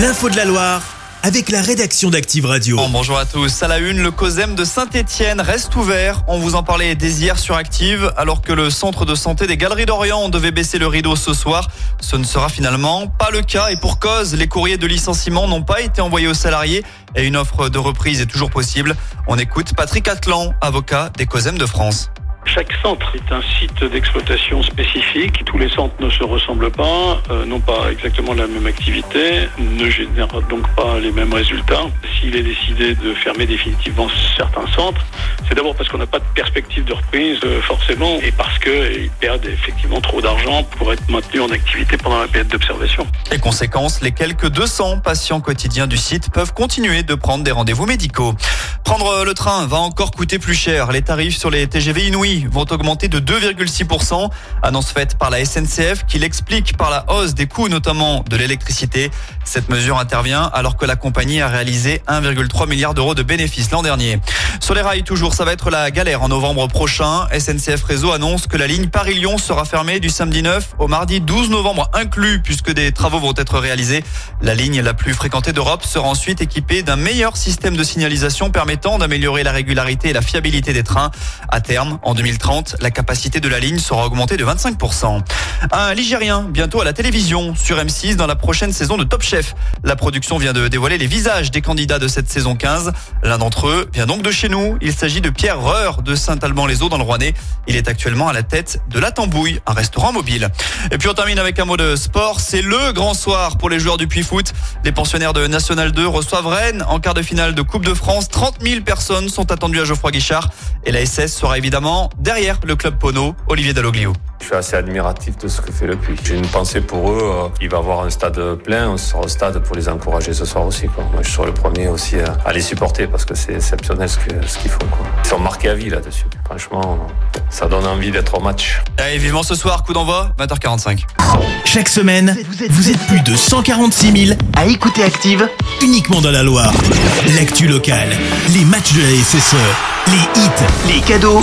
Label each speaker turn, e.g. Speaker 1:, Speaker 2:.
Speaker 1: L'info de la Loire avec la rédaction d'Active Radio.
Speaker 2: Bon, bonjour à tous. À la une, le COSEM de Saint-Etienne reste ouvert. On vous en parlait dès hier sur Active, alors que le centre de santé des Galeries d'Orient devait baisser le rideau ce soir. Ce ne sera finalement pas le cas et pour cause, les courriers de licenciement n'ont pas été envoyés aux salariés et une offre de reprise est toujours possible. On écoute Patrick Atlan, avocat des COSEM de France.
Speaker 3: Chaque centre est un site d'exploitation spécifique. Tous les centres ne se ressemblent pas, euh, n'ont pas exactement la même activité, ne génèrent donc pas les mêmes résultats. S'il est décidé de fermer définitivement certains centres, c'est d'abord parce qu'on n'a pas de perspective de reprise euh, forcément et parce qu'ils perdent effectivement trop d'argent pour être maintenus en activité pendant la période d'observation.
Speaker 2: Les conséquences, les quelques 200 patients quotidiens du site peuvent continuer de prendre des rendez-vous médicaux. Prendre le train va encore coûter plus cher. Les tarifs sur les TGV inouïs vont augmenter de 2,6%. Annonce faite par la SNCF qui l'explique par la hausse des coûts, notamment de l'électricité. Cette mesure intervient alors que la compagnie a réalisé 1,3 milliard d'euros de bénéfices l'an dernier. Sur les rails, toujours, ça va être la galère en novembre prochain. SNCF Réseau annonce que la ligne Paris-Lyon sera fermée du samedi 9 au mardi 12 novembre inclus puisque des travaux vont être réalisés. La ligne la plus fréquentée d'Europe sera ensuite équipée d'un meilleur système de signalisation permettant d'améliorer la régularité et la fiabilité des trains. À terme, en 2030, la capacité de la ligne sera augmentée de 25%. Un Ligérien, bientôt à la télévision, sur M6 dans la prochaine saison de Top Chef. La production vient de dévoiler les visages des candidats de cette saison 15. L'un d'entre eux vient donc de chez nous. Il s'agit de Pierre Reur de Saint-Alban-les-Eaux dans le Rouennais. Il est actuellement à la tête de La Tambouille, un restaurant mobile. Et puis on termine avec un mot de sport. C'est le grand soir pour les joueurs du Puy Foot. Les pensionnaires de National 2 reçoivent Rennes en quart de finale de Coupe de France. 30 000 personnes sont attendues à Geoffroy Guichard. Et la SS sera évidemment derrière le club Pono, Olivier Dalloglio.
Speaker 4: Je suis assez admiratif de ce que fait le Puy. J'ai une pensée pour eux. euh, Il va avoir un stade plein. On sera au stade pour les encourager ce soir aussi. Quoi. Moi, je serai le premier aussi à, les supporter parce que c'est exceptionnel ce qu'ils font. Quoi. Ils sont marqués à vie là-dessus. Franchement, ça donne envie d'être au match.
Speaker 2: Allez, vivement ce soir, coup d'envoi, 20h45.
Speaker 1: Chaque semaine, vous êtes plus de 146 000 à écouter Active uniquement dans la Loire. L'actu locale, les matchs de la SSE, les hits, les cadeaux,